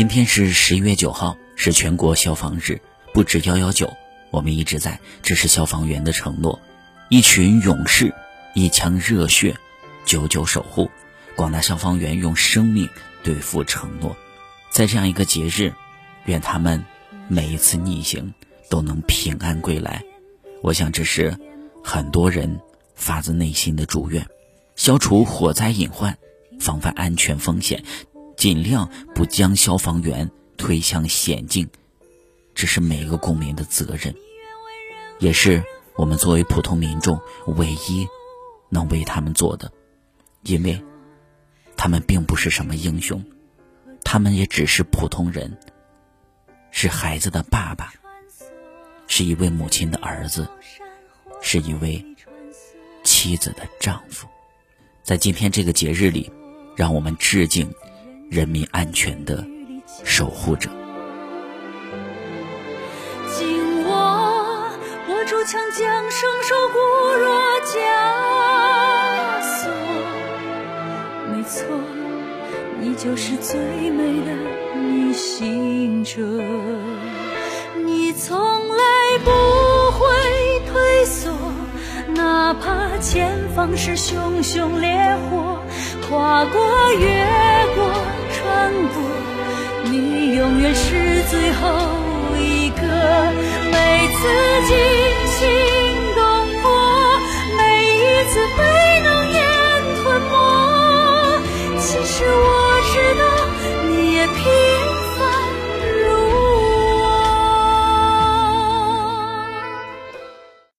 今天是十一月九号，是全国消防日。不止幺幺九，我们一直在，这是消防员的承诺。一群勇士，一腔热血，久久守护。广大消防员用生命兑付承诺。在这样一个节日，愿他们每一次逆行都能平安归来。我想这是很多人发自内心的祝愿。消除火灾隐患，防范安全风险。尽量不将消防员推向险境，这是每个公民的责任，也是我们作为普通民众唯一能为他们做的。因为，他们并不是什么英雄，他们也只是普通人，是孩子的爸爸，是一位母亲的儿子，是一位妻子的丈夫。在今天这个节日里，让我们致敬。人民安全的守护者。紧握握住枪将，生手固若枷锁。没错，你就是最美的逆行者。你从来不会退缩，哪怕前方是熊熊烈火，跨过越永远是最后一个。每次惊心动魄，每一次。